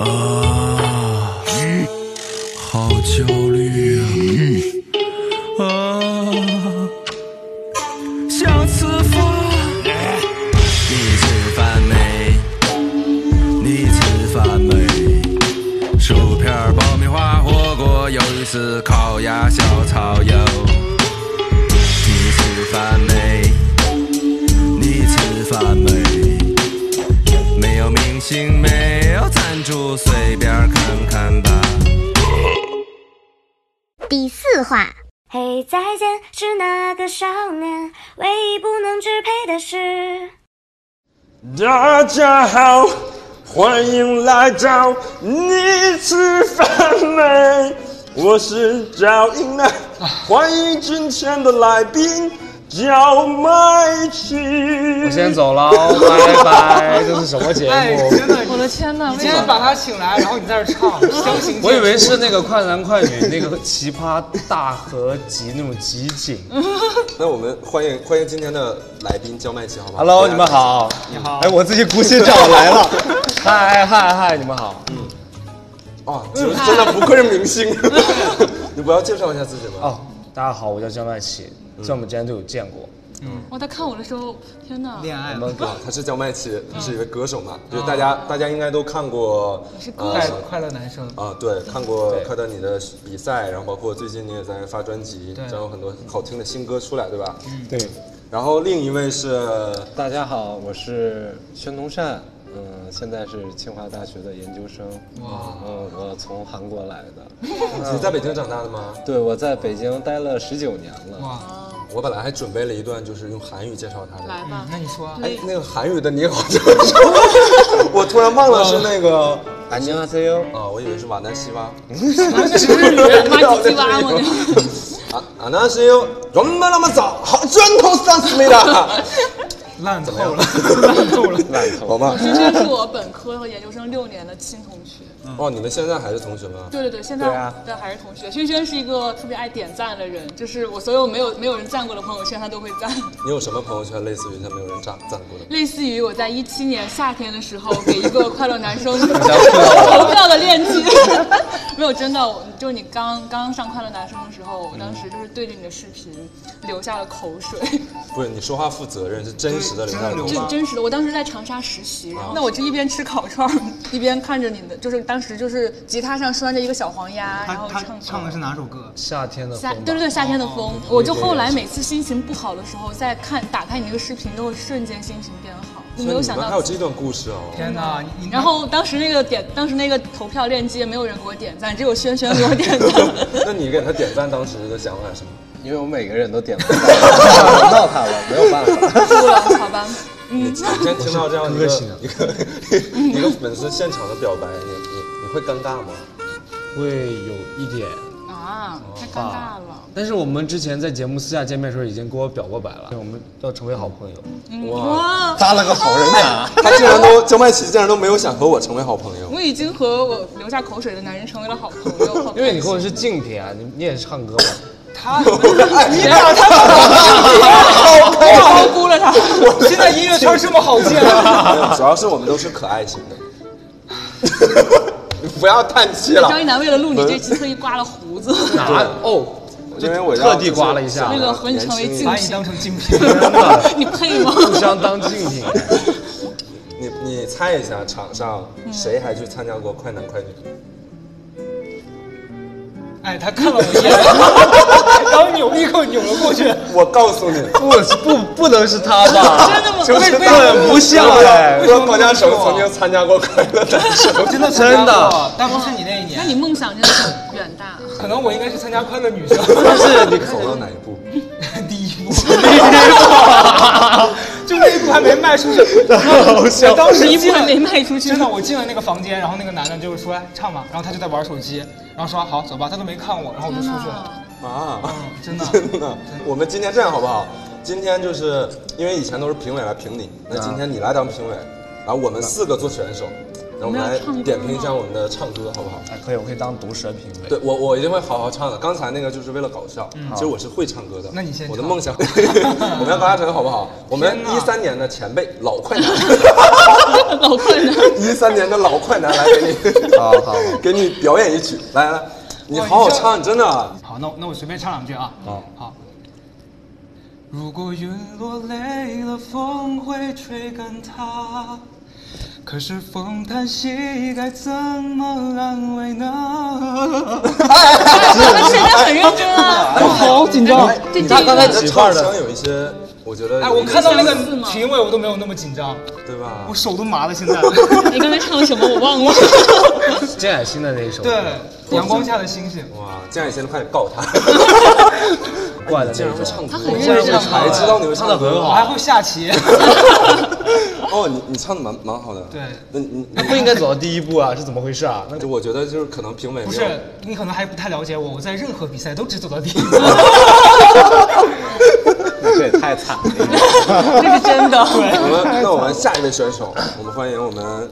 啊，再见，是那个少年，唯一不能支配的是。大家好，欢迎来到你吃饭没？我是赵英男，欢迎今天的来宾叫麦琪。我先走了哦，拜拜。这是什么节哎，目？真的，我的天哪！你今天把他请来，然后你在这唱，相形。我以为是那个快男快女那个奇葩大合集那种集锦。那我们欢迎欢迎今天的来宾焦麦琪，好不好 Hello，你们。好。你好哎，我自己鼓起掌来了。嗨嗨嗨，你们好。哦，真真的不愧是明星。你不要介绍一下自己吗？哦，大家好，我叫焦麦我们之前都有见过。哇，他看我的时候，天哪！恋爱我们啊，他是叫麦琪，他是一位歌手嘛，就是大家大家应该都看过，歌手快乐男生，啊，对，看过对看到你的比赛，然后包括最近你也在发专辑，对这样有很多好听的新歌出来，对吧？对，然后另一位是大家好，我是宣东善，嗯，现在是清华大学的研究生。哇，嗯，我从韩国来的。你在北京长大的吗？对，我在北京待了十九年了。哇，我本来还准备了一段就是用韩语介绍他的，来吧，那你说，哎，那个韩语的你好怎么说？我突然忘了是那个안녕하세요。啊，我以为是瓦南西哇。日语，妈唧唧哇我就。啊啊，那是有人们那么早，好砖头三十米的，烂透了，烂透了，烂头。好吗？轩轩是我本科和研究生六年的亲同学。 哦，你们现在还是同学吗？对对对，现在对啊对还是同学。轩轩是一个特别爱点赞的人，就是我所有没有没有人赞过的朋友圈，他都会赞。你有什么朋友圈类似于他没有人赞赞过的？类似于我在一七年夏天的时候给一个快乐男生 投票的链接，没有真的，我就是你刚刚上快乐男生的时候，我当时就是对着你的视频流下了口水，不是，你说话负责任，是真实的流下口水真真真实的。我当时在长沙实习，然后那我就一边吃烤串，一边看着你的，就是当时就是吉他上拴着一个小黄鸭，然后唱唱的是哪首歌？夏天的风对对对，夏天的风，我就后来每次心情不好的时候，再看打开你那个视频，都会瞬间心情变好。你没有想到还有，这段故事哦。天哪，然后当时那个点，当时那个投票链接没有人给我点赞，只有轩轩给我点赞。那你给他点赞当时的想法是什么？因为我每个人都点不到，轮到他了，没有办法。输了，好吧。嗯，今天听到这样一个一个 一个粉丝现场的表白，你会尴尬吗？会有一点。啊，太尴尬了。但是我们之前在节目私下见面的时候已经跟我表过白了，我们要成为好朋友。哇，搭了个好人卡。他竟然都焦麦琪竟然都没有想和我成为好朋友。我已经和我流下口水的男人成为了好朋友，因为你和我是竞品啊，你你也是唱歌嘛。他，你把他我高估了他。现在音乐圈这么好见啊！主要是我们都是可爱型的。你不要叹气了，张一楠为了录你这期特意刮了胡子，哪哦，因为我特地刮了一下。那个和你成为竞把你当成竞品，你配吗？互相当竞品。你你猜一下，场上谁还去参加过快男快女？哎，他看了我一眼，然后扭立刻扭了过去。我告诉你，不不不能是他吧？真的吗？就是很不像哎。说黄家成曾经参加过快乐男生。真的 真的，但不是你那一年那，你梦想真的很远大。可能我应该是参加快乐女生但是你走到哪一步？第一步，就那一步还没迈出去，好笑。我当时一步没迈出去。真的，我进了那个房间，然后那个男的就是说哎唱吧，然后他就在玩手机，然后说好走吧，他都没看我，然后我就出去了。啊，嗯，真的，真的。我们今天这样好不好？今天就是因为以前都是评委来评你，那今天你来当评委，然后我们四个做选手，然后我们来点评一下我们的唱歌，好不好？哎，可以，我可以当毒舌评委。对我，我一定会好好唱的。刚才那个就是为了搞笑，其实我是会唱歌的。那你先唱我的梦想，我们要高嘉诚好不好？我们一三年的前辈老快男，老快男。一三年的老快男来给你，好好好给你表演一曲，来来，你好好唱，真的。好，那我那我随便唱两句啊。好好。如果云落累了，风会吹干它。可是风叹息，该怎么安慰呢？他现在很认真啊。我好紧张。这这他刚才几块的有一些，我觉得哎，我看到那个评委，我都没有那么紧张，对吧我？手都麻了。现在。你刚才唱的什么我忘了。金海心的那一首，对，阳光下的星星。哇，江海贤快点告他！怪的竟然会唱歌，他很认竟然真才知道你会唱唱得很好我还会下棋。哦，你你唱的蛮蛮好的。对那你那不应该走到第一步啊？是怎么回事啊？那就我觉得就是可能评委不是，你可能还不太了解我，我在任何比赛都只走到第一步。那这也太惨了。这是真的。我们那我们下一位选手，我们欢迎我们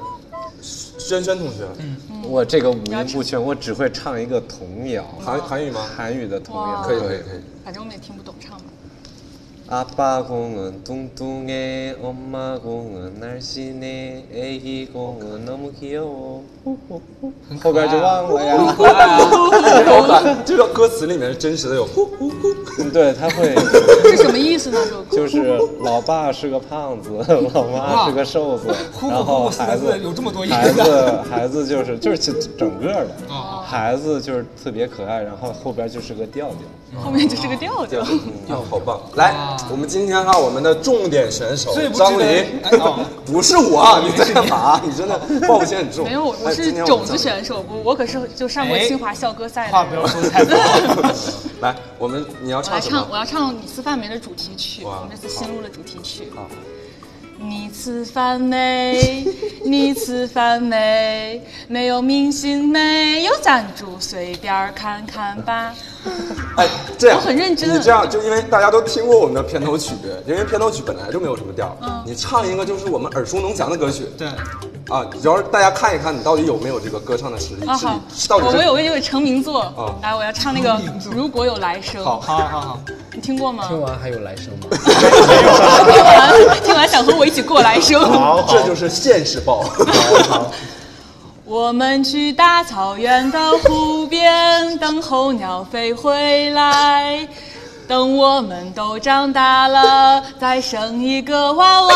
轩轩同学，嗯我这个五音不全，我只会唱一个童谣，韩韩语吗？韩语的童谣。可以可以可以。反正我们也听不懂，唱吧。 아빠 공은 뚱뚱해 엄마 공은 날씬해 애기 공은 너무 귀여워后边就忘了呀。我感这个歌词里面是真实的有呼呼呼，对，他会是什么意思呢？这个歌就是老爸是个胖子，老妈是个瘦子，呼然后呼呼四孩子个字有这么多意孩思。子孩子就是就是其整个的哦， 孩子就是特别可爱，然后后边就是个调调。后面就是个调调。嗯，好棒！来，我们今天哈，我们的重点选手张琳哎哦，不是我啊，你在干嘛？你真的抱歉很重。没有，我是种子选手，我我可是就上过哎清华校歌赛话不要。说太多。来，我们你要我来唱什么，我？要唱你吃饭没的主题曲，哇我们这次新录的主题曲。好你吃饭没？你吃饭没？没有明星，没？有赞助，随便看看吧。哎，这样，我很认真。你这样就因为大家都听过我们的片头曲，因为片头曲本来就没有什么调，嗯。你唱一个就是我们耳熟能详的歌曲。对，啊，主要是大家看一看你到底有没有这个歌唱的实力，啊好，是到底我我有个有个成名作。啊，来，我要唱那个 如果有来生。好好好好，你听过吗？听完还有来生吗？听完听完想和我一起过来生。好这就是现实报。我们去大草原的湖边等候鸟飞回来，等我们都长大了，再生一个娃娃。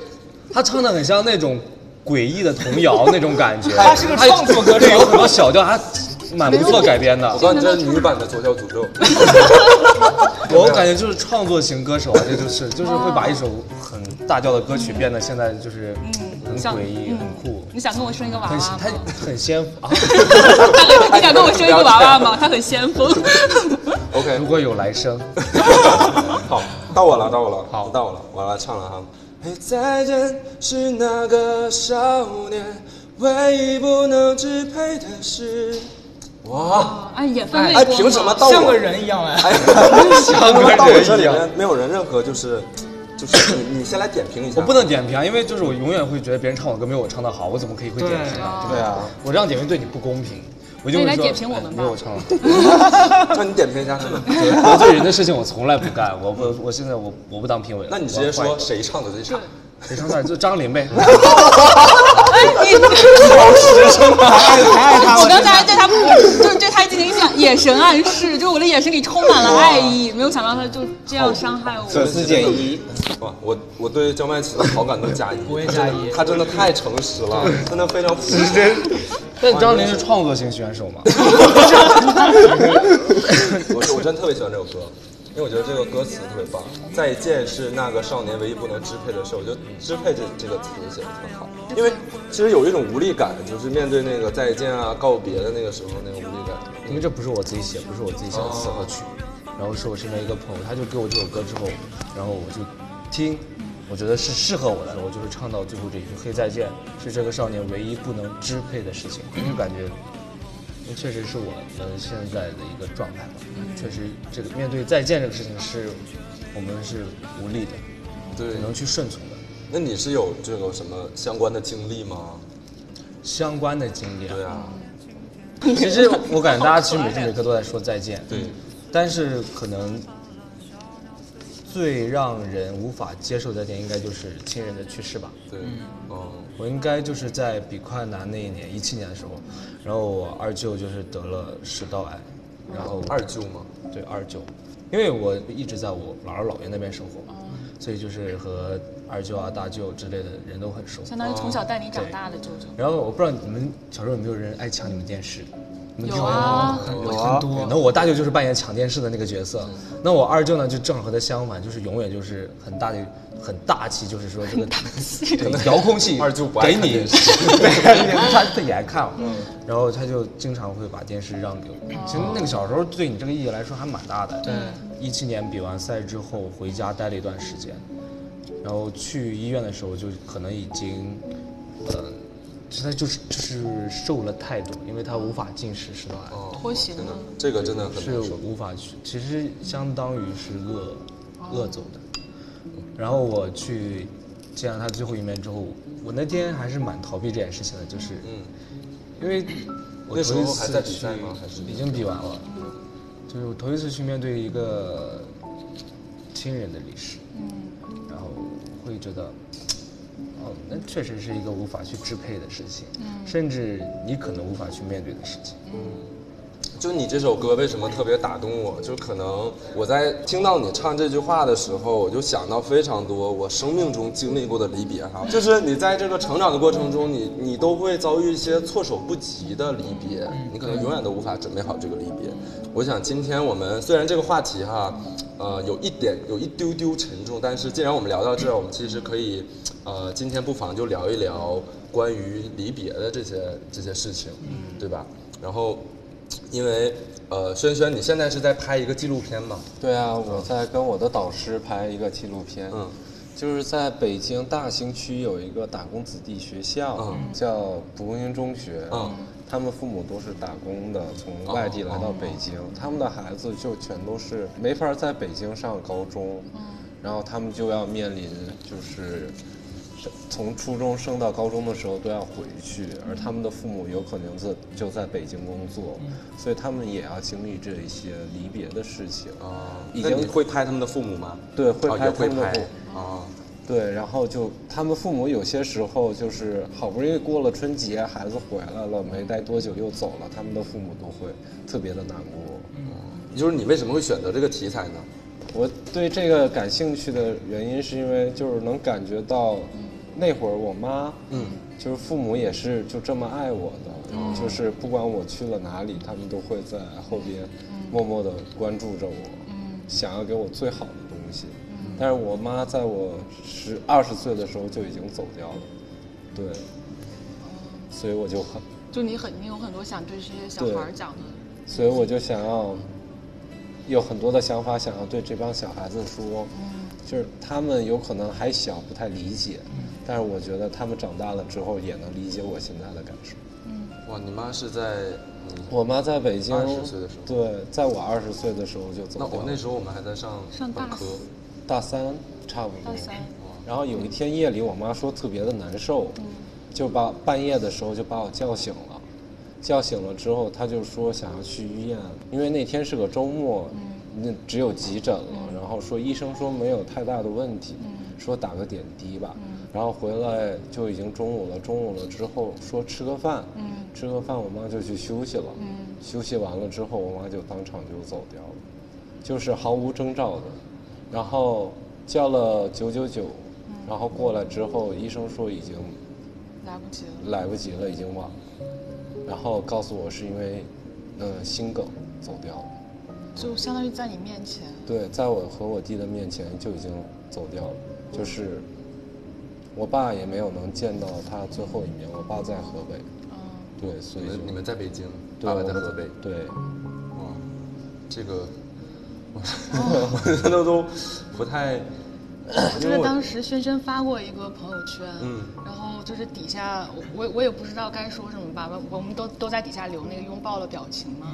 他唱的很像那种诡异的童谣 那种感觉。他是个创作歌手，有很多小调，还蛮不错改编的我。告诉你，这是女版的《左脚诅咒》。我感觉就是创作型歌手啊，这就是就是会把一首很大调的歌曲变得现在就是很诡异、嗯很酷。你想跟我生一个娃很娃吗？他很先啊！你想跟我生一个娃娃吗？他很先锋。OK，如果有来生，好，到我了，到我了，好到我了，我要来唱了哈。嘿，再见是那个少年，唯一不能支配的是。哇，哎，也分为哎，凭什么到我？像个人一样哎。到我这里面没有人任何就是，就是你 你先来点评一下。我不能点评啊，因为就是我永远会觉得别人唱我歌没有我唱的好，我怎么可以会点评呢？对啊，我这样点评对你不公平，我就那你来会说点评我们吧哎没有我唱的好。那你点评一下是吗？得罪人的事情我从来不干，我不，我现在我我不当评委了。那你直接说谁唱的最差？谁唱的就张琳呗。太爱他了。我刚才对他就是对他进行一下眼神暗示，就是我的眼神里充满了爱意，没有想到他就这样伤害我。粉丝减一。哇，我我对焦麦琪的好感都加一，我也加一他真的太诚实了，真的非常负责。但张琳是创作型选手嘛？我我真特别喜欢这首歌，因为我觉得这个歌词特别棒。再见是那个少年唯一不能支配的事，我觉得“支配”这这个词写的特别好。因为其实有一种无力感，就是面对那个再见啊、告别的那个时候那个无力感。因为这不是我自己写，不是我自己写的词和曲，然后是我身边一个朋友，他就给我这首歌之后，然后我就听，我觉得是适合我的，我就是唱到最后这一句“嘿再见”，是这个少年唯一不能支配的事情，就感觉。确实是我们现在的一个状态吧，确实这个面对再见这个事情是，我们是无力的，对只能去顺从的。那你是有这个什么相关的经历吗？相关的经历啊，对啊，其实我感觉大家其实每时每刻都在说再见，对，但是可能最让人无法接受再见，应该就是亲人的去世吧。对，哦，我应该就是在比快男那一年，一七年的时候，然后我二舅就是得了食道癌，然后二舅吗？对二舅，因为我一直在我姥姥姥爷那边生活嘛，所以就是和二舅啊、大舅之类的人都很熟。相当于从小带你长大的舅舅。然后我不知道你们小时候有没有人爱抢你们电视？有啊，有啊，对，那我大舅就是扮演抢电视的那个角色，那我二舅呢就正好和他相反，就是永远就是很大的很大气，就是说这个对遥控器二舅不爱给你，他他也爱看嘛，然后他就经常会把电视让给我。其实那个小时候对你这个意义来说还蛮大的。对，一七年比完赛之后回家待了一段时间，然后去医院的时候就可能已经，呃，他就是就是瘦了太多，因为他无法进食食道癌。拖行真的了，，这个真的很是。无法去，其实相当于是饿饿走的。然后我去见了他最后一面之后，我那天还是蛮逃避这件事情的，就是嗯，因为我那时头一次候还在比去赛吗还是已经比完了，就是我头一次去面对一个亲人的离世，嗯，然后会觉得，哦，那确实是一个无法去支配的事情，甚至你可能无法去面对的事情。嗯就你这首歌为什么特别打动我？就可能我在听到你唱这句话的时候，我就想到非常多我生命中经历过的离别哈。就是你在这个成长的过程中，你你都会遭遇一些措手不及的离别，你可能永远都无法准备好这个离别。我想今天我们虽然这个话题哈，呃，有一点有一丢丢沉重，但是既然我们聊到这儿，我们其实可以，呃，今天不妨就聊一聊关于离别的这些这些事情，对吧？然后。因为呃，轩轩，你现在是在拍一个纪录片吗？对啊，我在跟我的导师拍一个纪录片，嗯，就是在北京大兴区有一个打工子弟学校，嗯叫蒲公英中学，嗯，他们父母都是打工的，从外地来到北京，他们的孩子就全都是没法在北京上高中，然后他们就要面临就是。从初中升到高中的时候都要回去，而他们的父母有可能就就在北京工作，所以他们也要经历这一些离别的事情。啊，已经会拍他们的父母吗？对，会哦拍他们的父啊，对，然后就他们父母有些时候就是好不容易过了春节，孩子回来了，没待多久又走了，他们的父母都会特别的难过。嗯就是你为什么会选择这个题材呢？我对这个感兴趣的原因是因为就是能感觉到，那会儿我妈，嗯，就是父母也是就这么爱我的，就是不管我去了哪里，他们都会在后边默默的关注着我，想要给我最好的。但是我妈在我十二十岁的时候就已经走掉了，对，所以我就很，就你很，你有很多想对这些小孩讲的，所以我就想要有很多的想法，想要对这帮小孩子说，就是他们有可能还小，不太理解，但是我觉得他们长大了之后也能理解我现在的感受。哇，你妈是在我妈在北京，二十岁的时候。对，在我二十岁的时候就走了。我那时候我们还在上上大本科，四大三差不多。大三，然后有一天夜里，我妈说特别的难受，就把半夜的时候就把我叫醒了。叫醒了之后，她就说想要去医院，因为那天是个周末，那只有急诊了。然后说医生说没有太大的问题，说打个点滴吧。然后回来就已经中午了，中午了之后说吃个饭，吃个饭我妈就去休息了。休息完了之后，我妈就当场就走掉了，就是毫无征兆的。然后叫了九九九，然后过来之后，医生说已经来不及了。来不及了，已经晚了。然后告诉我是因为，呃，心梗走掉了。就相当于在你面前，对，在我和我弟的面前就已经走掉了，就是我爸也没有能见到他最后一面。我爸在河北，嗯，对，所以你们你们在北京，对爸爸在河北，对，哇，这个我我真的都不太，我 就是当时轩轩发过一个朋友圈，嗯。然后就是底下我我我也不知道该说什么吧，我我们都都在底下留那个拥抱的表情嘛，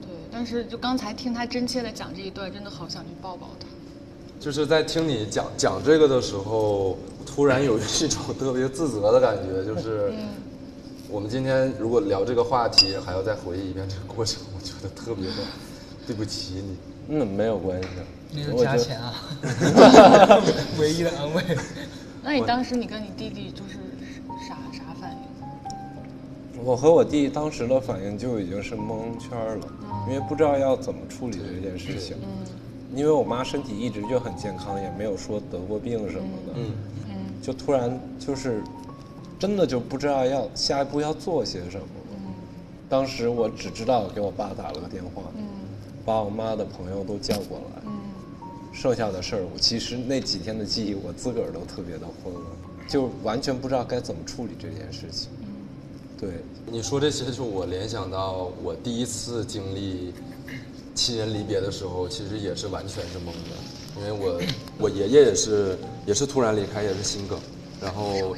对，但是就刚才听他真切的讲这一段，真的好想去抱抱他。就是在听你讲讲这个的时候，突然有一种特别自责的感觉，就是我们今天如果聊这个话题，还要再回忆一遍这个过程，我觉得特别的对不起你。嗯，没有关系。那就我加钱啊，唯一的安慰。那你当时你跟你弟弟就是啥啥反应我和我弟当时的反应就已经是蒙圈了，因为不知道要怎么处理这件事情。因为我妈身体一直就很健康，也没有说得过病什么的。嗯就突然就是真的就不知道要下一步要做些什么了。当时我只知道给我爸打了个电话，把我妈的朋友都叫过来。剩下的事儿，我其实那几天的记忆，我自个儿都特别的混乱，就完全不知道该怎么处理这件事情。对，你说这些，就我联想到我第一次经历亲人离别的时候，其实也是完全是懵的，因为我我爷爷也是也是突然离开，也是心梗，然后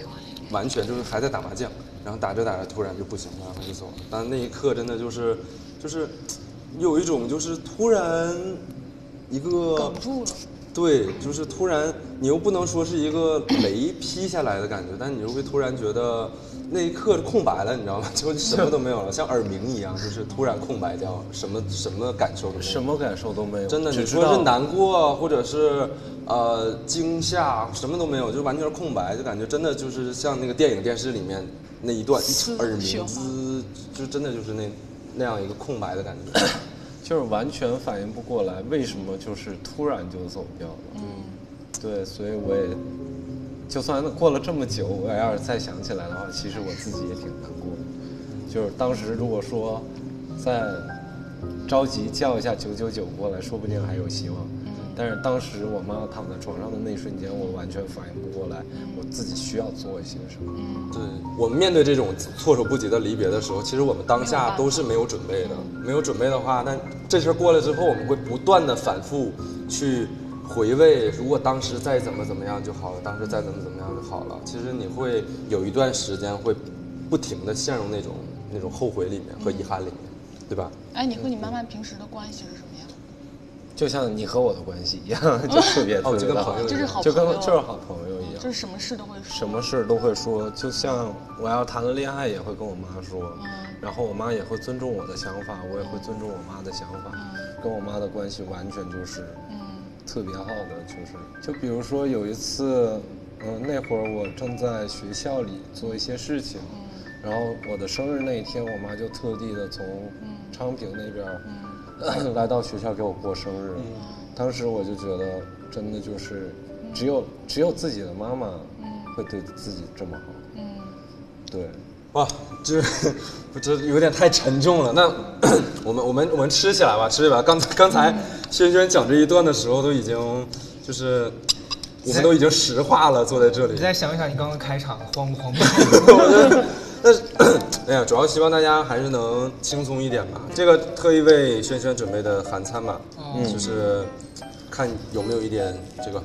完全就是还在打麻将，然后打着打着突然就不行了，然后就走了。但那一刻真的就是就是有一种就是突然一个哽住了。对，就是突然，你又不能说是一个雷劈下来的感觉，但你又会突然觉得那一刻空白了，你知道吗？就什么都没有了，像耳鸣一样，就是突然空白掉，什么什么感受都没有。什么感受都没有。真的，你说是难过，或者是呃惊吓，什么都没有，就完全是空白，就感觉真的就是像那个电影电视里面那一段耳鸣血滋，就真的就是那那样一个空白的感觉。就是完全反应不过来，为什么就是突然就走掉了？嗯，对，所以我也，就算过了这么久，我要是再想起来的话，其实我自己也挺难过的。就是当时如果说再着急叫一下九九九过来，说不定还有希望。但是当时我妈躺在床上的那一瞬间，我完全反应不过来，我自己需要做一些什么。对我们面对这种措手不及的离别的时候，其实我们当下都是没有准备的。没有准备的话，那这事儿过了之后，我们会不断的反复去回味，如果当时再怎么怎么样就好了，当时再怎么怎么样就好了。其实你会有一段时间会不停的陷入那种那种后悔里面和遗憾里面，对吧？哎，你和你妈妈平时的关系是什么样？就像你和我的关系一样，就特别特哦就跟别的好朋友，就是好就跟就是好朋友一样。就是什么事都会说。什么事都会说，就像我要谈了恋爱也会跟我妈说，然后我妈也会尊重我的想法，我也会尊重我妈的想法，跟我妈的关系完全就是特别好的，就是就比如说有一次，嗯、那会儿我正在学校里做一些事情，然后我的生日那一天，我妈就特地的从昌平那边儿、来到学校给我过生日，当时我就觉得真的就是只有只有自己的妈妈会对自己这么好，对。哇，这不这有点太沉重了。那 我们我们我们吃起来吧，吃起来吧。刚才刚才轩轩讲这一段的时候，都已经就是我们都已经石化了，坐在这里你。再想一想你刚刚开场慌不慌？但是，哎呀，主要希望大家还是能轻松一点吧。这个特意为轩轩准备的韩餐嘛，就是看有没有一点这个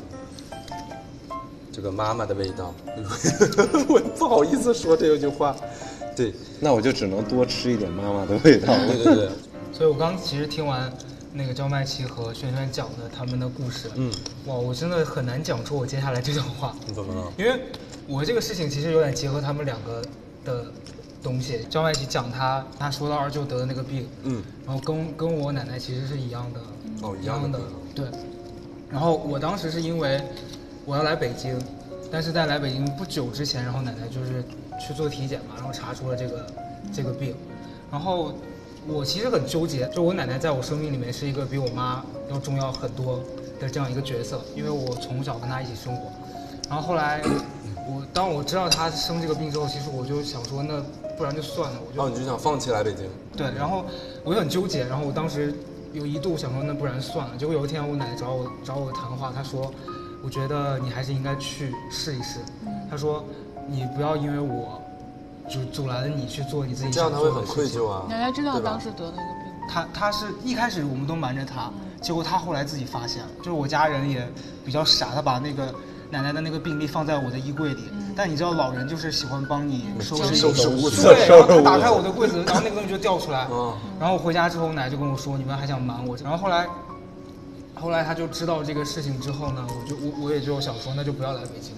这个妈妈的味道。我不好意思说这句话，对那我就只能多吃一点妈妈的味道。对对对，所以我刚其实听完那个焦麦琪和轩轩讲的他们的故事，嗯，哇，我真的很难讲出我接下来这段话，你怎么了？因为我这个事情其实有点结合他们两个的东西。张麦琪讲他他说到二舅得的那个病，嗯，然后跟跟我奶奶其实是一样的，哦一一样的对。然后我当时是因为我要来北京，但是在来北京不久之前，然后奶奶就是去做体检嘛，然后查出了这个这个病，然后我其实很纠结，就我奶奶在我生命里面是一个比我妈要重要很多的这样一个角色，因为我从小跟她一起生活，然后后来我当我知道他生这个病之后，其实我就想说，那不然就算了，我就哦，你就想放弃来北京？对，然后我就很纠结，然后我当时有一度想说，那不然算了。结果有一天我奶奶找我找我谈话，她说，我觉得你还是应该去试一试。她说，你不要因为我就阻拦了你去做你自己这样他想会很做的事情愧疚啊。奶奶知道当时得的那个病吗？他他是一开始我们都瞒着她，结果她后来自己发现了，就是我家人也比较傻，她把那个奶奶的那个病历放在我的衣柜里，但你知道老人就是喜欢帮你收拾收拾对，然后他打开我的柜子，然后那个东西就掉出来，嗯然后我回家之后，我奶奶就跟我说，你们还想瞒我，然后后来。后来他就知道这个事情之后呢，我就我我也就想说，那就不要来北京。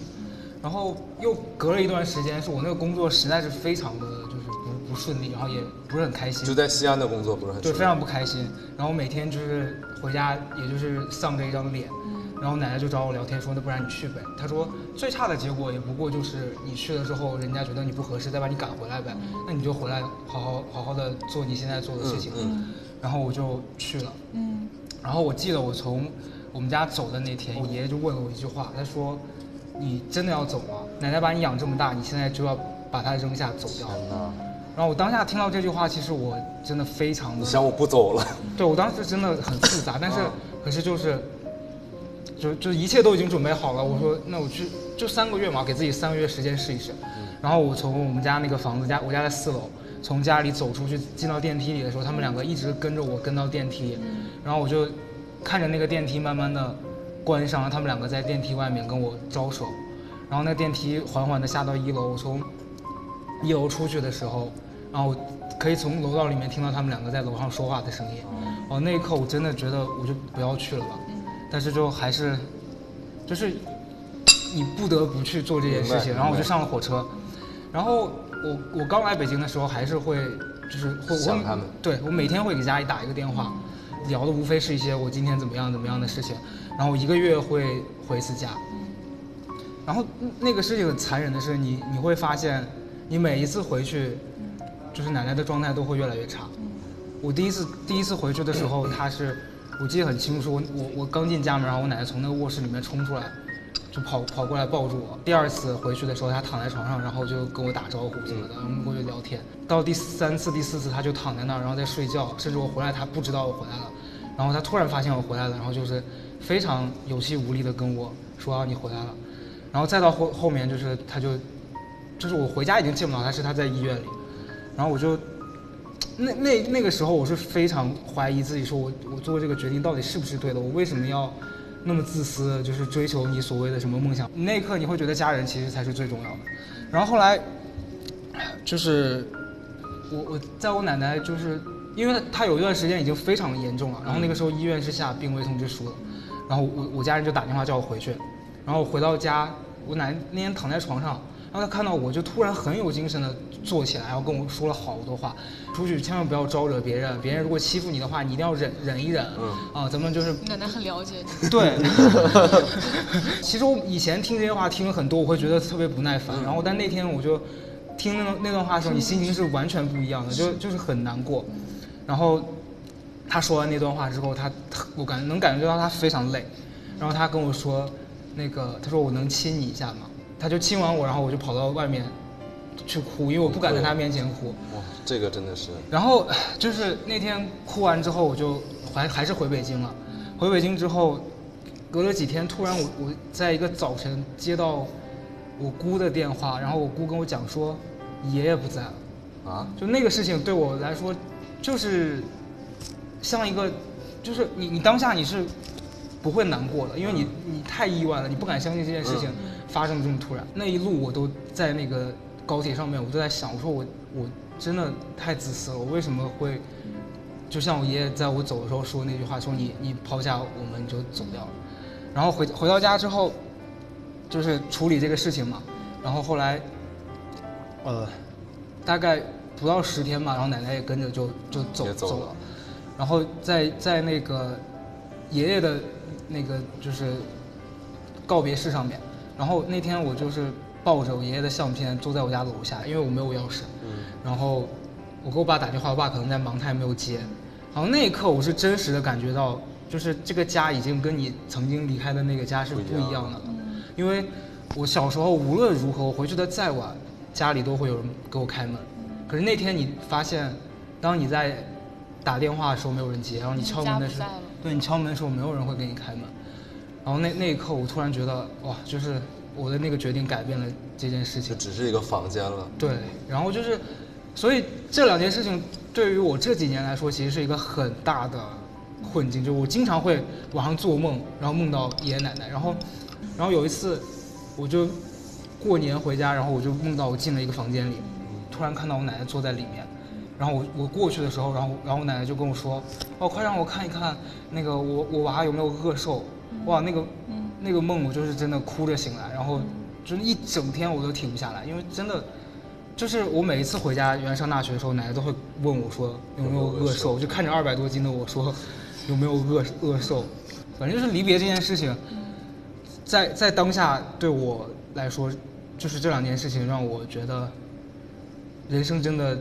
然后又隔了一段时间，是我那个工作实在是非常的就是不不顺利，然后也不是很开心。就在西安的工作不是很对，非常不开心。然后每天就是回家，也就是丧着一张脸。然后奶奶就找我聊天说，那不然你去呗。她说最差的结果也不过就是你去了之后，人家觉得你不合适，再把你赶回来呗。那你就回来好好好好的做你现在做的事情。嗯然后我就去了。嗯然后我记得我从我们家走的那天，我爷爷就问了我一句话，他说：“你真的要走吗？奶奶把你养这么大，你现在就要把它扔下走掉？”然后我当下听到这句话，其实我真的非常的你想我不走了，对我当时真的很复杂，但是可是就是，就就一切都已经准备好了。我说那我去就三个月嘛，给自己三个月时间试一试。然后我从我们家那个房子家，我家在四楼，从家里走出去进到电梯里的时候，他们两个一直跟着我跟到电梯，然后我就看着那个电梯慢慢的关上，然后他们两个在电梯外面跟我招手，然后那电梯缓缓的下到一楼，我从一楼出去的时候，然后可以从楼道里面听到他们两个在楼上说话的声音。哦，那一刻我真的觉得我就不要去了吧，但是就还是，就是你不得不去做这件事情。然后我就上了火车，然后我我刚来北京的时候还是会就是会我想他们对我每天会给家里打一个电话，聊的无非是一些我今天怎么样怎么样的事情，然后一个月会回一次家。然后那个事情很残忍的是你，你会发现，你每一次回去，就是奶奶的状态都会越来越差。我第一次第一次回去的时候，她是，我记得很清楚，我我我刚进家门，然后我奶奶从那个卧室里面冲出来，就跑跑过来抱住我。第二次回去的时候，她躺在床上，然后就跟我打招呼什么的，然后过去聊天。到第三次、第四次，她就躺在那儿，然后在睡觉，甚至我回来，她不知道我回来了。然后她突然发现我回来了，然后就是非常有气无力的跟我说、啊、你回来了。然后再到后后面就是她就，就是我回家已经见不到她，是她在医院里，然后我就，那那那个时候我是非常怀疑自己，说我我做这个决定到底是不是对的，我为什么要那么自私，就是追求你所谓的什么梦想？那一刻你会觉得家人其实才是最重要的。然后后来，就是我我在我奶奶就是因为她有一段时间已经非常严重了，然后那个时候医院是下病危通知书的，然后我我家人就打电话叫我回去，然后回到家，我奶奶那天躺在床上，然后他看到我就突然很有精神的坐起来，然后跟我说了好多话，出去千万不要招惹别人，别人如果欺负你的话，你一定要忍忍一忍，啊，咱们就是奶奶很了解你。对，其实我以前听这些话听了很多，我会觉得特别不耐烦。然后，但那天我就听那那段话的时候，你心情是完全不一样的，就就是很难过。然后他说完那段话之后，他我感能感觉到他非常累。然后他跟我说，那个他说我能亲你一下吗？他就亲完我，然后我就跑到外面去哭，因为我不敢在他面前哭。哇，这个真的是，然后就是那天哭完之后，我就还还是回北京了。回北京之后，隔了几天，突然我我在一个早晨接到我姑的电话，然后我姑跟我讲说，爷爷不在了。啊，就那个事情对我来说，就是像一个，就是你你当下你是不会难过的，因为你你太意外了，你不敢相信这件事情发生的这么突然。那一路我都在那个高铁上面，我都在想，我说我我真的太自私了，我为什么会，就像我爷爷在我走的时候说那句话，说你你抛下我们就走掉了。然后回回到家之后，就是处理这个事情嘛，然后后来，呃，大概不到十天吧，然后奶奶也跟着就就走走了了，然后在在那个爷爷的那个就是告别式上面，然后那天我就是抱着我爷爷的相片坐在我家楼下，因为我没有钥匙，然后我给我爸打电话，我爸可能在忙，他也没有接，然后那一刻我是真实的感觉到，就是这个家已经跟你曾经离开的那个家是不一样的了，因为我小时候无论如何我回去的再晚，家里都会有人给我开门，可是那天你发现，当你在打电话的时候没有人接，然后你敲门的时候对你敲门的时候没有人会给你开门，然后那那一刻我突然觉得哇，就是我的那个决定改变了这件事情就。只是一个房间了。对，然后就是，所以这两件事情对于我这几年来说，其实是一个很大的困境。就我经常会晚上做梦，然后梦到爷爷奶奶，然后，然后有一次，我就过年回家，然后我就梦到我进了一个房间里，突然看到我奶奶坐在里面，然后我我过去的时候，然后然后我奶奶就跟我说，哦，快让我看一看那个我我娃有没有饿瘦，哇，那个那个梦我就是真的哭着醒来，然后就是一整天我都停不下来，因为真的。就是我每一次回家，原来上大学的时候，奶奶都会问我说有没有饿瘦，就看着二百多斤的我说有没有饿饿瘦，反正就是离别这件事情，在在当下对我来说，就是这两件事情让我觉得，人生真的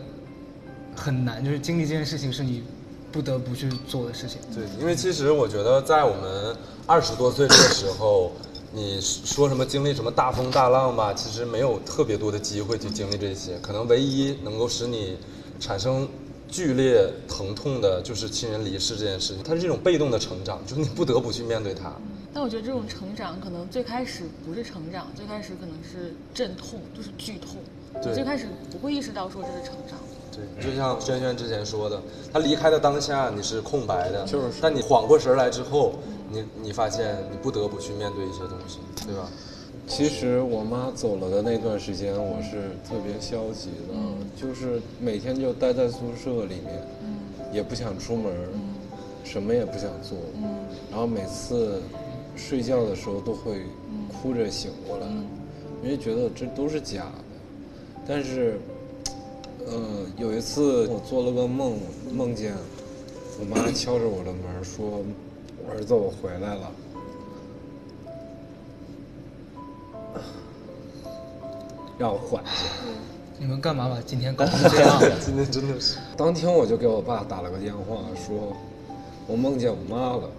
很难，就是经历这件事情是你不得不去做的事情。对，因为其实我觉得在我们二十多岁的时候，你说什么经历什么大风大浪吧，其实没有特别多的机会去经历这些，可能唯一能够使你产生剧烈疼痛的就是亲人离世这件事情，它是这种被动的成长，就是你不得不去面对它。但我觉得这种成长可能最开始不是成长，最开始可能是阵痛，就是剧痛。对你最开始不会意识到说这是成长。对，就像轩轩之前说的，他离开的当下你是空白的，就是，但你缓过神儿来之后，你你发现你不得不去面对一些东西，对吧？其实我妈走了的那段时间，我是特别消极的，就是每天就待在宿舍里面，也不想出门，什么也不想做，然后每次睡觉的时候都会哭着醒过来，因为觉得这都是假的。但是，呃，有一次我做了个梦，梦见我妈敲着我的门说：“儿子，我回来了。”让我缓一下。你们干嘛把今天搞 成这样？今天真的是，当天我就给我爸打了个电话，说我梦见我妈了。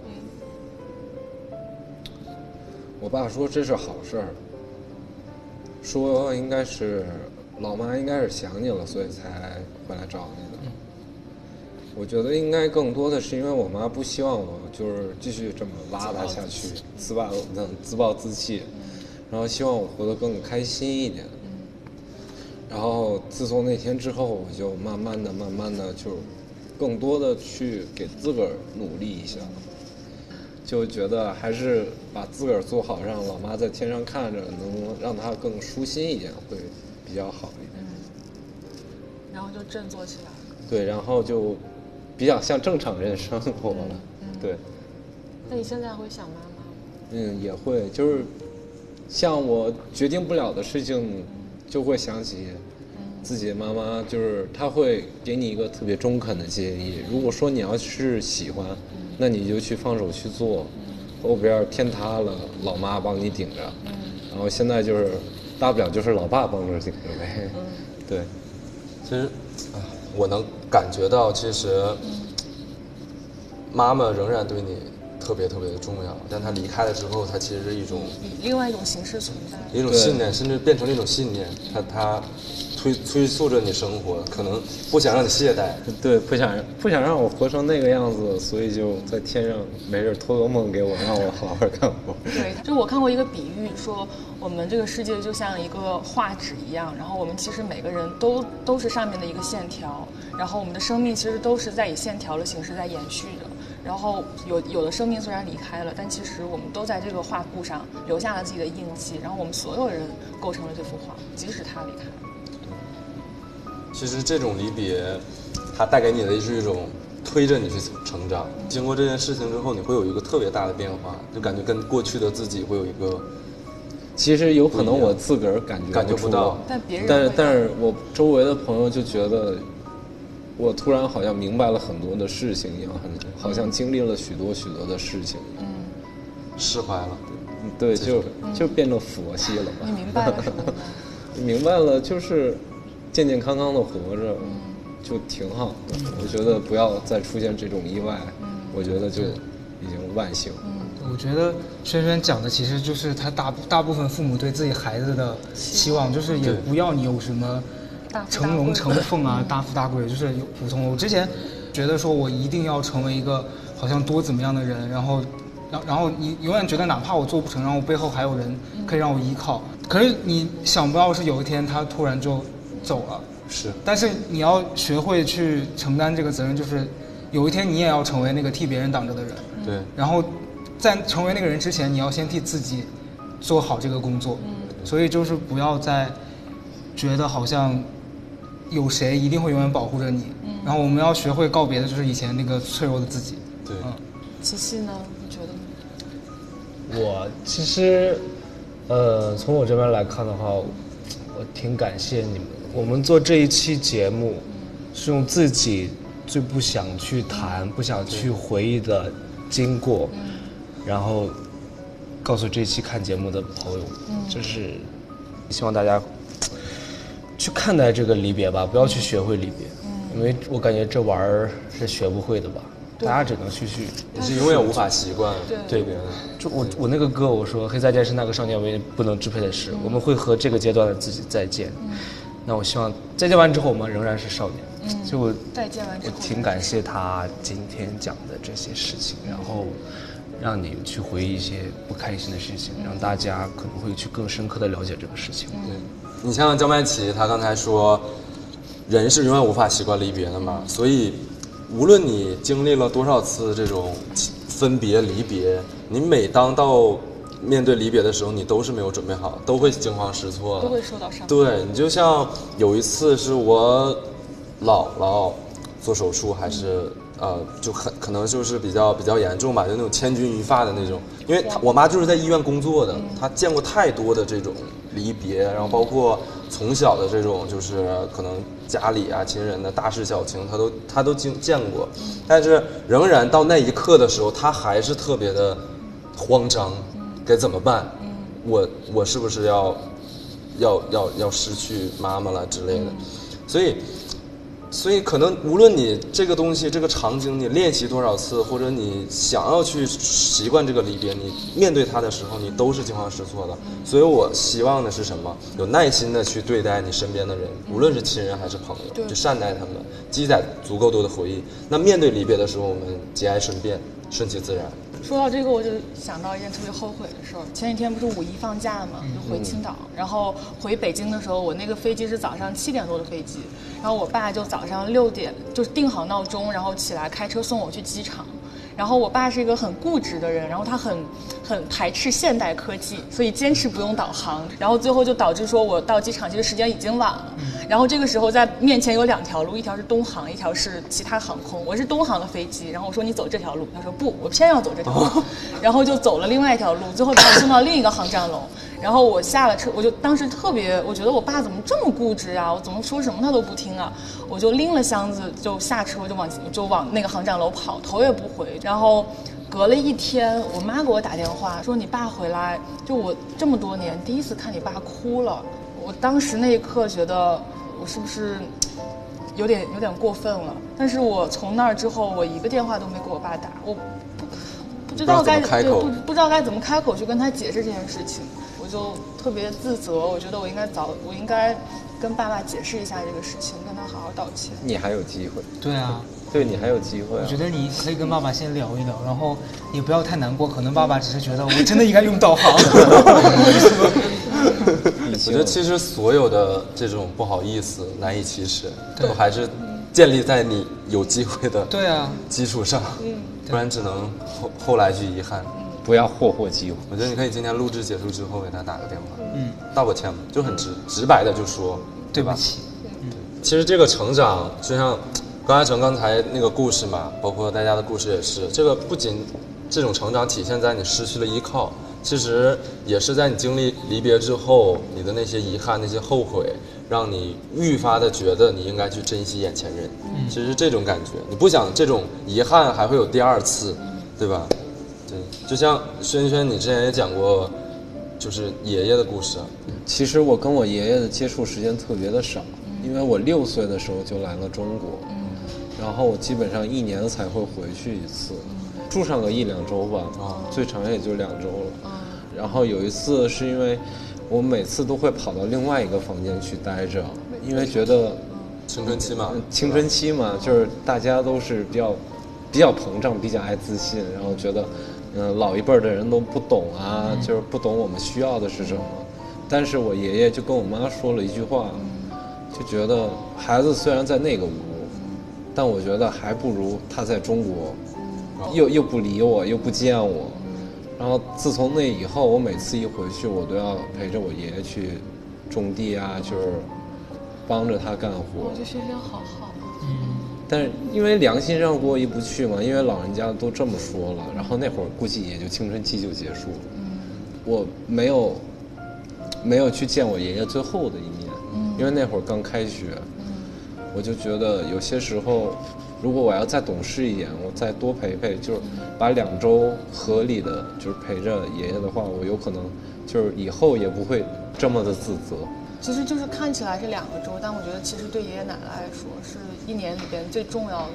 我爸说这是好事儿，说应该是老妈应该是想你了，所以才回来找你的。我觉得应该更多的是因为我妈不希望我就是继续这么拉达下去，自暴自自暴自弃，然后希望我活得更开心一点。然后自从那天之后，我就慢慢的、慢慢的就更多的去给自个儿努力一下，就觉得还是把自个儿做好，让老妈在天上看着，能让她更舒心一点，会比较好一点。然后就振作起来。对，然后就比较像正常人生活了。对，那你现在会想妈妈吗？嗯，也会，就是像我决定不了的事情，就会想起自己的妈妈，就是她会给你一个特别中肯的建议。如果说你要是喜欢，那你就去放手去做，后边天塌了，老妈帮你顶着。然后现在就是大不了就是老爸帮着顶着呗。对，其实，啊，我能感觉到，其实妈妈仍然对你特别特别的重要，但她离开了之后，她其实是一种以另外一种形式存在。一种信念，甚至变成了一种信念，它它催催促着你生活，可能不想让你懈怠。对，不想不想让我活成那个样子，所以就在天上没事托个梦给我，让我好好干活。对，就我看过一个比喻，说我们这个世界就像一个画纸一样，然后我们其实每个人都都是上面的一个线条，然后我们的生命其实都是在以线条的形式在延续着。然后有有的生命虽然离开了，但其实我们都在这个画布上留下了自己的印记，然后我们所有人构成了这幅画，即使他离开了。其实这种离别，它带给你的是一种推着你去成长。经过这件事情之后，你会有一个特别大的变化，就感觉跟过去的自己会有一个其实有可能我自个儿感觉感觉不到但别人但是但是我周围的朋友就觉得，我突然好像明白了很多的事情一样，很好像经历了许多许多的事情。释怀了。对，就就变成佛系了吧。你明白了？明白了，就是健健康康的活着，就挺好的。我觉得不要再出现这种意外，我觉得就已经万幸。我觉得轩轩讲的其实就是他大大部分父母对自己孩子的期望，就是也不要你有什么成龙成凤啊，大富大贵，就是有普通。我之前觉得说我一定要成为一个好像多怎么样的人，然后，然然后你永远觉得哪怕我做不成，然后我背后还有人可以让我依靠。可是你想不到是有一天他突然就走了，是，但是你要学会去承担这个责任，就是有一天你也要成为那个替别人挡着的人。对，然后在成为那个人之前，你要先替自己做好这个工作。嗯所以就是不要再觉得好像有谁一定会永远保护着你。嗯然后我们要学会告别的就是以前那个脆弱的自己。对，嗯，琪琪呢？你觉得呢？我其实，呃，从我这边来看的话，我挺感谢你们。我们做这一期节目，是用自己最不想去谈、不想去回忆的经过，然后告诉这期看节目的朋友，就是希望大家去看待这个离别吧，不要去学会离别，因为我感觉这玩意儿是学不会的吧，大家只能去去。你是永远无法习惯对。别人。就我我那个歌，我说黑再见是那个少年唯一不能支配的事，我们会和这个阶段的自己再见。那我希望再见完之后，我们仍然是少年。所以我再见完之后我挺感谢他今天讲的这些事情，然后让你去回忆一些不开心的事情，让大家可能会去更深刻的了解这个事情。你像焦麦琪，他刚才说，人是永远无法习惯离别的嘛，所以无论你经历了多少次这种分别离别，你每当到面对离别的时候，你都是没有准备好，都会惊慌失措。的，都会受到伤。对你就像有一次是我姥姥做手术，还是呃就很可能就是比较比较严重吧，就那种千钧一发的那种。因为她我妈就是在医院工作的，她见过太多的这种离别，然后包括从小的这种就是可能家里啊亲人的大事小情，她都她都经见过，但是仍然到那一刻的时候，她还是特别的慌张，该怎么办？我我是不是要要要要失去妈妈了之类的？所以，所以可能无论你这个东西、这个场景你练习多少次，或者你想要去习惯这个离别，你面对它的时候，你都是惊慌失措的。所以我希望的是什么？有耐心的去对待你身边的人，无论是亲人还是朋友，去善待他们，积攒足够多的回忆。那面对离别的时候，我们节哀顺变，顺其自然。说到这个，我就想到一件特别后悔的事儿。前几天不是五一放假嘛，就回青岛，然后回北京的时候，我那个飞机是早上七点多的飞机，然后我爸就早上六点就定好闹钟，然后起来开车送我去机场。然后我爸是一个很固执的人，然后他很很排斥现代科技，所以坚持不用导航。然后最后就导致说我到机场其实时间已经晚了。然后这个时候在面前有两条路，一条是东航，一条是其他航空。我是东航的飞机，然后我说你走这条路，他说不，我偏要走这条路，然后就走了另外一条路，最后把我送到另一个航站楼。然后我下了车，我就当时特别，我觉得我爸怎么这么固执啊？我怎么说什么他都不听啊？我就拎了箱子就下车，就往就往那个航站楼跑，头也不回。然后隔了一天，我妈给我打电话说你爸回来，就我这么多年第一次看你爸哭了。我当时那一刻觉得我是不是有点有点过分了？但是我从那儿之后，我一个电话都没给我爸打，我不不知道该不知道怎么开口对不不知道该怎么开口去跟他解释这件事情，我就特别自责。我觉得我应该早，我应该跟爸爸解释一下这个事情，跟他好好道歉。你还有机会，对啊，对你还有机会、啊。我觉得你可以跟爸爸先聊一聊，然后也不要太难过，可能爸爸只是觉得我真的应该用导航。我觉得其实所有的这种不好意思、难以启齿，都还是建立在你有机会的对啊，基础上，不然只能后后来去遗憾。不要霍霍机会。我觉得你可以今天录制结束之后给他打个电话，嗯，道个歉嘛，就很直直白的就说，吧？对不起，其实这个成长，就像高嘉诚刚才那个故事嘛，包括大家的故事也是，这个不仅这种成长体现在你失去了依靠，其实也是在你经历离别之后，你的那些遗憾、那些后悔，让你愈发的觉得你应该去珍惜眼前人。其实是这种感觉，你不想这种遗憾还会有第二次，对吧？对，就像轩轩，你之前也讲过，就是爷爷的故事啊，其实我跟我爷爷的接触时间特别的少，因为我六岁的时候就来了中国，然后我基本上一年才会回去一次，住上个一两周吧，最长也就两周了。然后有一次是因为我每次都会跑到另外一个房间去待着，因为觉得青春期嘛，青春期嘛，就是大家都是比较比较膨胀，比较爱自信，然后觉得，嗯、老一辈儿的人都不懂啊，就是不懂我们需要的是什么。但是我爷爷就跟我妈说了一句话，就觉得孩子虽然在那个屋，但我觉得还不如他在中国，又又不理我，又不见我。然后自从那以后，我每次一回去，我都要陪着我爷爷去种地啊，就是帮着他干活我。觉得轩轩好好。但是因为良心上过意不去嘛，因为老人家都这么说了，然后那会儿估计也就青春期就结束了。我没有没有去见我爷爷最后的一面，因为那会儿刚开学。我就觉得有些时候，如果我要再懂事一点，我再多陪陪，就是把两周合理的就是陪着爷爷的话，我有可能就是以后也不会这么的自责。其实就是看起来是两个周，但我觉得其实对爷爷奶奶来说是一年里边最重要的，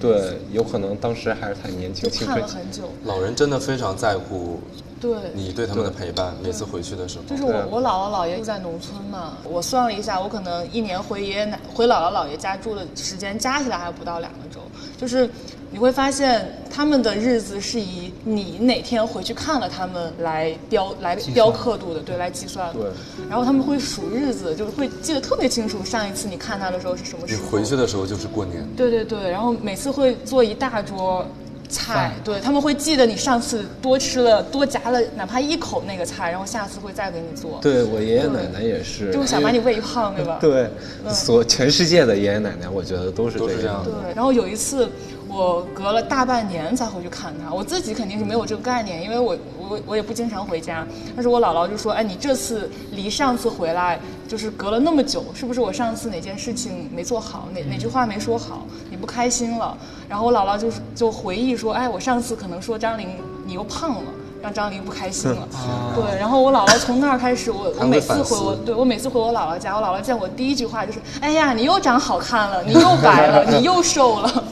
对，有可能当时还是太年轻，就看青春期。了很久。老人真的非常在乎对，你对他们的陪伴，每次回去的时候。就是我我姥姥姥爷住在农村嘛，我算了一下，我可能一年回爷爷奶回姥姥姥爷家住的时间加起来还不到两个周，就是你会发现他们的日子是以你哪天回去看了他们来标来标刻度的，对，来计算的。对，然后他们会数日子，就是会记得特别清楚，上一次你看他的时候是什么时候。你回去的时候就是过年，对对对，然后每次会做一大桌菜，对他们会记得你上次多吃了多夹了哪怕一口那个菜，然后下次会再给你做。对我爷爷奶奶也是，就是想把你喂胖，对吧？对，所全世界的爷爷奶奶，我觉得都是都是这样这样的。对，然后有一次我隔了大半年才回去看他，我自己肯定是没有这个概念，因为我我我也不经常回家。但是我姥姥就说：“哎，你这次离上次回来就是隔了那么久，是不是我上次哪件事情没做好，哪哪句话没说好，你不开心了？”然后我姥姥就是就回忆说：“哎，我上次可能说张玲你又胖了。”让张琳不开心了，对，然后我姥姥从那儿开始，我我每次回我，对我每次回我姥姥家，我姥姥见我第一句话就是：“哎呀，你又长好看了，你又白了，你又瘦了。”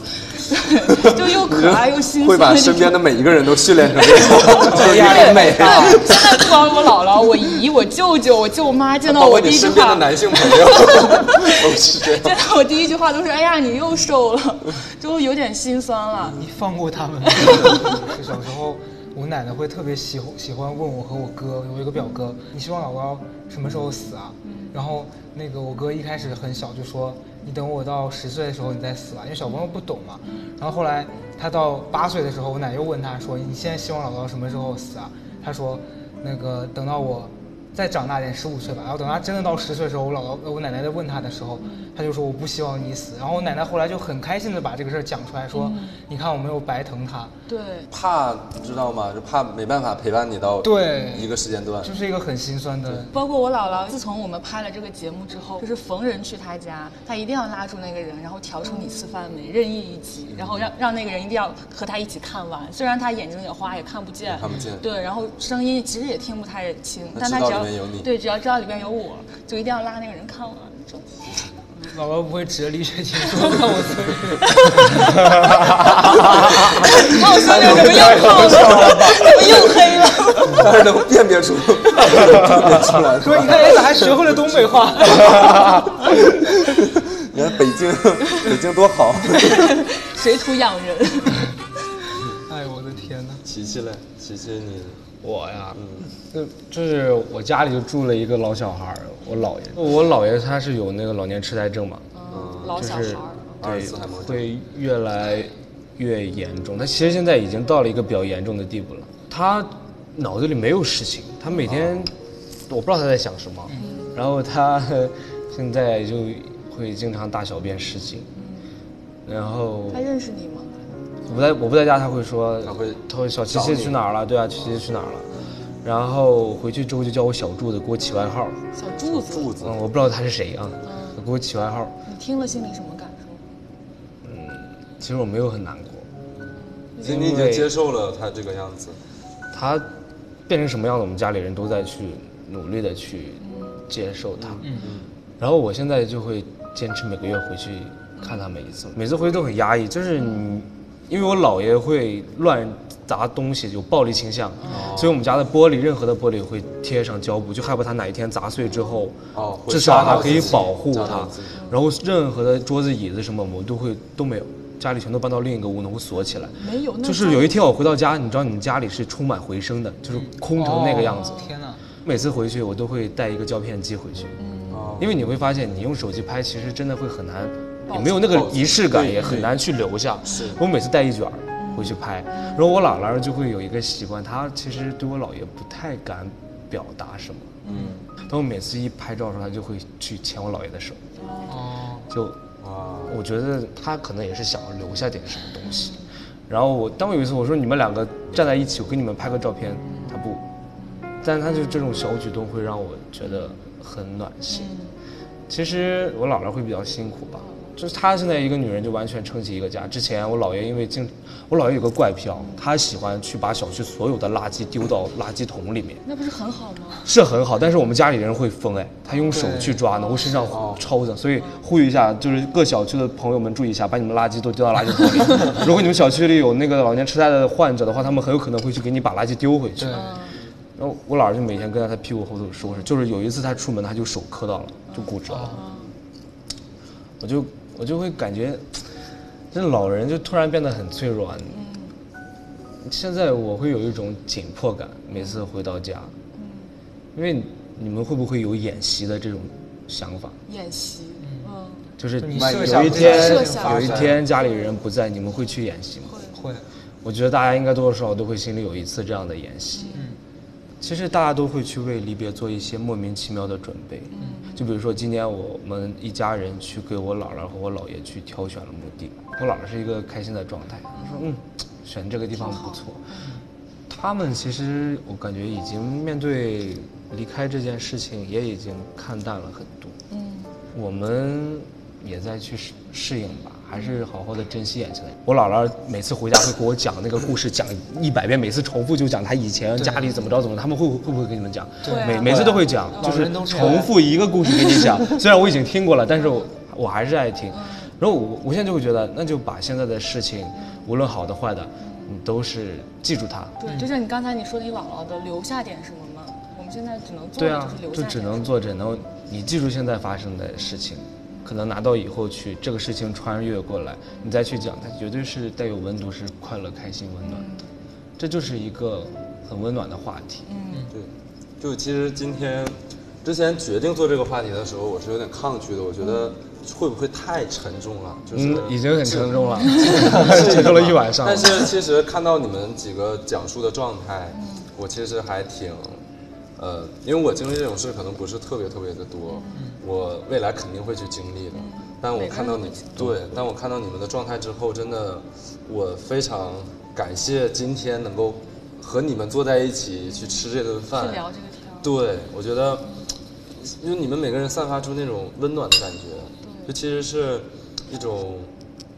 对，就又可爱又心酸。会把身边的每一个人都训练成这样，这样对很美。在不光我姥姥、我姨、我舅舅、我舅妈见到我第一句话，身边的男性朋友 都是这样。见到我第一句话都是：“哎呀，你又瘦了。”就有点心酸了。你放过他们。是小时候，我奶奶会特别喜欢喜欢问我和我哥，有一个表哥，你希望姥姥什么时候死啊？然后那个我哥一开始很小就说，你等我到十岁的时候你再死吧，因为小朋友不懂嘛。然后后来他到八岁的时候，我奶又问他说，你现在希望姥姥什么时候死啊？他说，那个等到我再长大点，十五岁吧。然后等他真的到十岁的时候，我姥姥我奶奶在问他的时候，他就说我不希望你死。然后我奶奶后来就很开心的把这个事儿讲出来，说，你看我没有白疼他。对，怕你知道吗？就怕没办法陪伴你到对一个时间段。就是一个很心酸的。包括我姥姥，自从我们拍了这个节目之后，就是逢人去她家，她一定要拉住那个人，然后调出你次范美，任意一集，然后让让那个人一定要和她一起看完。虽然她眼睛也花，也看不见，看不见对，然后声音其实也听不太清，但她只要里面有你对，只要知道里边有我，就一定要拉那个人看完。就姥姥不会指着李雪琴说看 我孙女。看我孙女怎么又胖了，怎么又黑了？但是能辨别出，辨别出来。说你看，哎，咋还学会了东北话？你看北京，北京多好。水土养人。哎呦我的天哪！琪琪嘞，琪琪你，我呀，就就是我家里就住了一个老小孩儿，我姥爷，我姥爷他是有那个老年痴呆症嘛，嗯，老就是会越来越严重。他其实现在已经到了一个比较严重的地步了。他脑子里没有事情，他每天、我不知道他在想什么，然后他现在就会经常大小便失禁，然后他认识你吗？我不在我不在家，他会说他会他会小琪找你琪去哪儿了？对啊，琪琪去哪儿了？然后回去之后就叫我小柱子，给我起外号。小柱子。柱子嗯，我不知道他是谁啊，给我起外号。你听了心里什么感受？嗯其实我没有很难过，你已经接受了他这个样子。他变成什么样子，我们家里人都在去努力的去接受他。嗯嗯。然后我现在就会坚持每个月回去看他每一次，每次回去都很压抑，就是你，因为我姥爷会乱砸东西，有暴力倾向，所以我们家的玻璃，任何的玻璃会贴上胶布，就害怕他哪一天砸碎之后，哦至少扎到他可以保护他扎到自己。然后任何的桌子、椅子什么，我们都会都没有。家里全都搬到另一个屋能够锁起来。没有，就是有一天我回到家，你知道你们家里是充满回声的，就是空成那个样子。哦天哪！每次回去我都会带一个胶片机回去，哦因为你会发现你用手机拍其实真的会很难，也没有那个仪式感，也很难去留下。是我每次带一卷儿回去拍，然后我姥姥就会有一个习惯，她其实对我姥爷不太敢表达什么。嗯，但我每次一拍照的时候，她就会去牵我姥爷的手，哦，就啊，我觉得她可能也是想要留下点什么东西。然后我当我有一次我说你们两个站在一起，我给你们拍个照片，她不，但他就这种小举动会让我觉得很暖心。其实我姥姥会比较辛苦吧，就是她现在一个女人就完全撑起一个家。之前我姥爷因为经，我姥爷有个怪癖啊，他喜欢去把小区所有的垃圾丢到垃圾桶里面，那不是很好吗？是很好，但是我们家里人会疯哎，他用手去抓呢，我身上抽的，所以呼吁一下，就是各小区的朋友们注意一下，把你们垃圾都丢到垃圾桶里。如果你们小区里有那个老年痴呆的患者的话，他们很有可能会去给你把垃圾丢回去。对，然后我姥儿就每天跟在他屁股后头收拾，就是有一次他出门他就手磕到了，就骨折了。我就我就会感觉，这老人就突然变得很脆弱。啊。现在我会有一种紧迫感，每次回到家，因为你们会不会有演习的这种想法？演习，嗯，就是有一天有一天家里人不在，你们会去演习吗？会，我觉得大家应该多多少少都会心里有一次这样的演习。其实大家都会去为离别做一些莫名其妙的准备。嗯就比如说今年我们一家人去给我姥姥和我姥爷去挑选了墓地，我姥姥是一个开心的状态，她说嗯，选这个地方不错。他们其实我感觉已经面对离开这件事情也已经看淡了很多。嗯，我们也在去适适应吧，还是好好的珍惜眼前的。我姥姥每次回家会给我讲那个故事，讲一百遍，每次重复就讲她以前家里怎么着怎么着。他们会会不会跟你们讲？对啊每每次都会讲，老就是重复一个故事给你讲。虽然我已经听过了，但是我我还是爱听。然后我我现在就会觉得，那就把现在的事情，无论好的坏的，你都是记住它。对，就像你刚才你说你姥姥的，留下点什么嘛。我们现在只能做的对啊就是，留就只下点什么能做只能你记住现在发生的事情，可能拿到以后去，这个事情穿越过来，你再去讲，它绝对是带有温度，是快乐、开心、温暖的。这就是一个很温暖的话题。嗯对，就其实今天之前决定做这个话题的时候，我是有点抗拒的，我觉得会不会太沉重了？就是、嗯，已经很沉重了，是沉重了一晚上。但是其实看到你们几个讲述的状态，我其实还挺，呃，因为我经历这种事可能不是特别特别的多，我未来肯定会去经历的。但我看到你对，但我看到你们的状态之后，真的，我非常感谢今天能够和你们坐在一起去吃这顿饭，去聊这个天。对，我觉得，因为你们每个人散发出那种温暖的感觉，就其实是一种，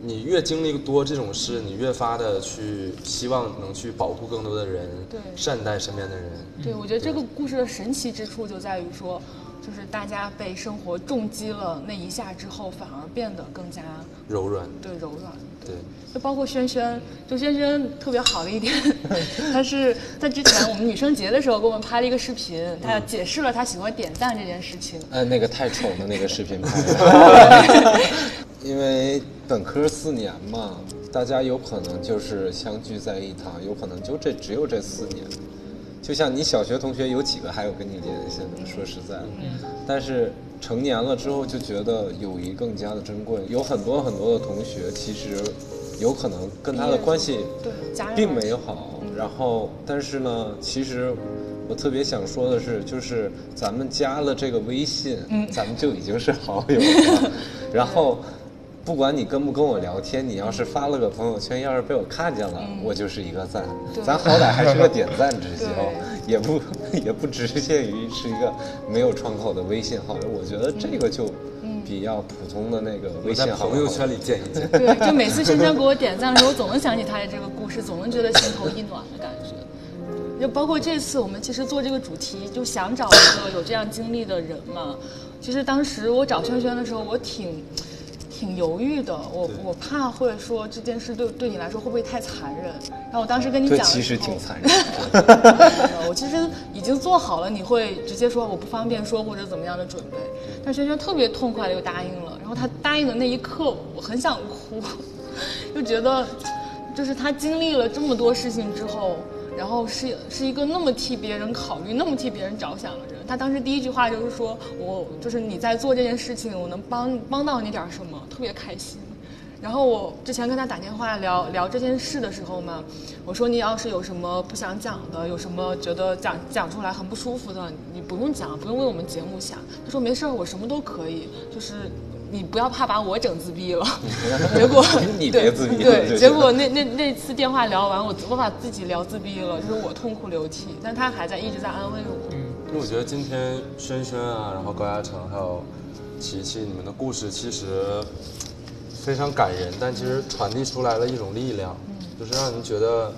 你越经历多这种事，你越发的去希望能去保护更多的人，对善待身边的人。对，我觉得这个故事的神奇之处就在于说，就是大家被生活重击了那一下之后，反而变得更加柔软，对柔软。对，就包括轩轩，就轩轩特别好的一点，他是在之前我们女生节的时候给我们拍了一个视频，他解释了他喜欢点赞这件事情。呃，那个太丑的那个视频拍的，因为本科四年嘛，大家有可能就是相聚在一堂，有可能就这只有这四年。就像你小学同学有几个还有跟你联系的？说实在的，但是成年了之后就觉得友谊更加的珍贵。有很多很多的同学其实有可能跟他的关系对并没有好，然后但是呢，其实我特别想说的是，就是咱们加了这个微信，咱们就已经是好友了。然后，不管你跟不跟我聊天，你要是发了个朋友圈，要是被我看见了，我就是一个赞。咱好歹还是个点赞之交，也不也不只限于是一个没有窗口的微信号友。我觉得这个就比较普通的那个微信好友朋友圈里见一见。对，就每次轩轩给我点赞的时候，我总能想起他的这个故事，总能觉得心头一暖的感觉。就包括这次我们其实做这个主题，就想找一个有这样经历的人嘛。其实当时我找轩轩的时候，我挺挺犹豫的，我我怕会说这件事对对你来说会不会太残忍。然后我当时跟你，讲其实挺残忍的。我其实已经做好了，你会直接说我不方便说或者怎么样的准备。但轩轩特别痛快的就答应了，然后他答应的那一刻，我很想哭，就觉得就是他经历了这么多事情之后，然后是是一个那么替别人考虑、那么替别人着想的人。他当时第一句话就是说我就是你在做这件事情，我能帮帮到你点什么，特别开心。然后我之前跟他打电话聊聊这件事的时候嘛，我说你要是有什么不想讲的，有什么觉得讲讲出来很不舒服的，你不用讲，不用为我们节目想。他说没事儿，我什么都可以，就是你不要怕把我整自闭了。结果 你对别自闭了对，结果那那那次电话聊完，我我把自己聊自闭了，就是我痛哭流涕，但他还在一直在安慰我。因为我觉得今天轩轩啊，然后高嘉诚还有琪琪，你们的故事其实非常感人，但其实传递出来了一种力量，就是让人觉得，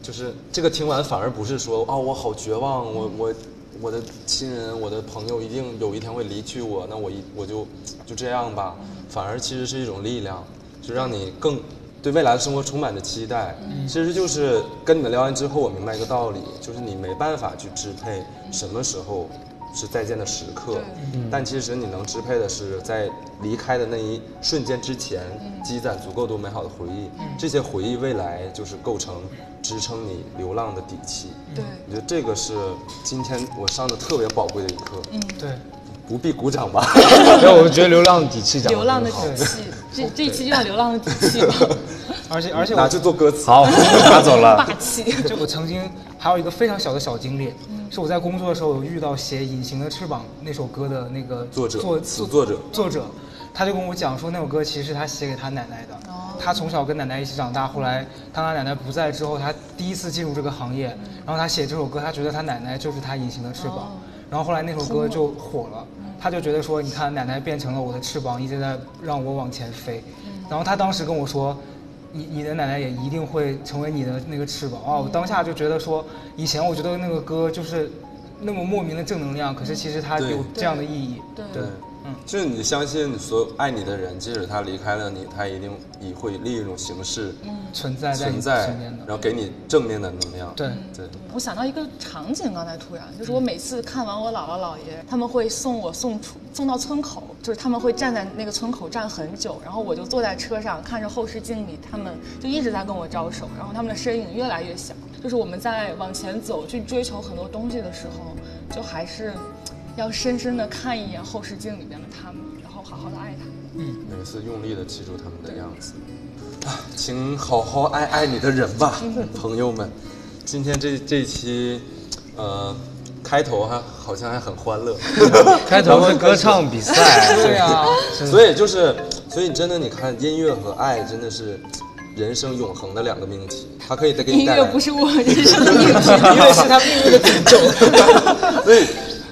就是这个听完反而不是说啊我好绝望，我我我的亲人我的朋友一定有一天会离去我，那我一我就就这样吧，反而其实是一种力量，就让你更对未来的生活充满着期待。其实就是跟你们聊完之后，我明白一个道理，就是你没办法去支配什么时候是再见的时刻，但其实你能支配的是在离开的那一瞬间之前，积攒足够多美好的回忆，这些回忆未来就是构成支撑你流浪的底气。对，我觉得这个是今天我上的特别宝贵的一课，嗯对，不必鼓掌吧？对，我觉得流浪的底气讲流浪的底气，这这一期就叫流浪的底气吧，而且而且拿去做歌词。好，拿走了。霸气。就我曾经还有一个非常小的小经历，是我在工作的时候有遇到写《隐形的翅膀》那首歌的那个作者作词作者作者，他就跟我讲说那首歌其实是他写给他奶奶的。他从小跟奶奶一起长大，后来当他奶奶不在之后，他第一次进入这个行业，然后他写这首歌，他觉得他奶奶就是他隐形的翅膀，然后后来那首歌就火了。他就觉得说，你看奶奶变成了我的翅膀，一直在让我往前飞。然后他当时跟我说，你你的奶奶也一定会成为你的那个翅膀。啊！我当下就觉得说，以前我觉得那个歌就是那么莫名的正能量，可是其实它有这样的意义。对。对，就是你相信所有爱你的人，即使他离开了你，他一定也会另一种形式存在存在然后给你正面的能量。对。对，我想到一个场景，刚才突然就是我每次看完我姥姥姥爷，他们会送我送出送到村口，就是他们会站在那个村口站很久，然后我就坐在车上看着后视镜里，他们就一直在跟我招手，然后他们的身影越来越小。就是我们在往前走去追求很多东西的时候，就还是要深深的看一眼后视镜里面的他们，然后好好的爱他们。每次用力的记住他们的样子。啊，请好好爱爱你的人吧，朋友们。今天这这期，呃，开头还好像还很欢乐，开头是歌唱比赛，对啊，所以就是，所以真的，你看音乐和爱真的是人生永恒的两个命题，它可以再给你音带来乐不是我人生的命题，音乐是他命运的诅咒。所以，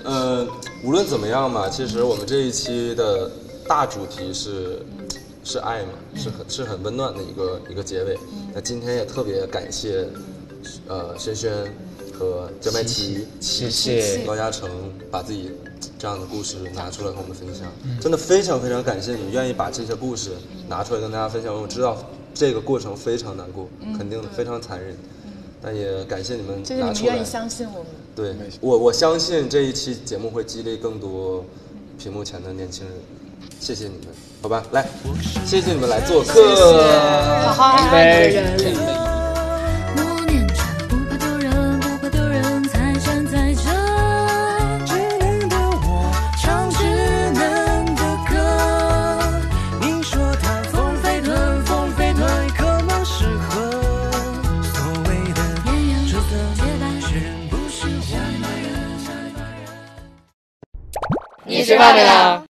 呃，无论怎么样嘛，其实我们这一期的大主题是是爱嘛，是很是很温暖的一个一个结尾。那今天也特别感谢，呃，轩轩和焦麦琪、谢谢高嘉诚把自己这样的故事拿出来和我们分享，真的非常非常感谢你们愿意把这些故事拿出来跟大家分享。我知道这个过程非常难过，肯定的非常残忍，但也感谢你们拿出来你们愿意。相信我们。对我，我相信这一期节目会激励更多屏幕前的年轻人。谢谢你们，好吧，来，谢谢你们来做客。好好爱你的人。吃饭没啦？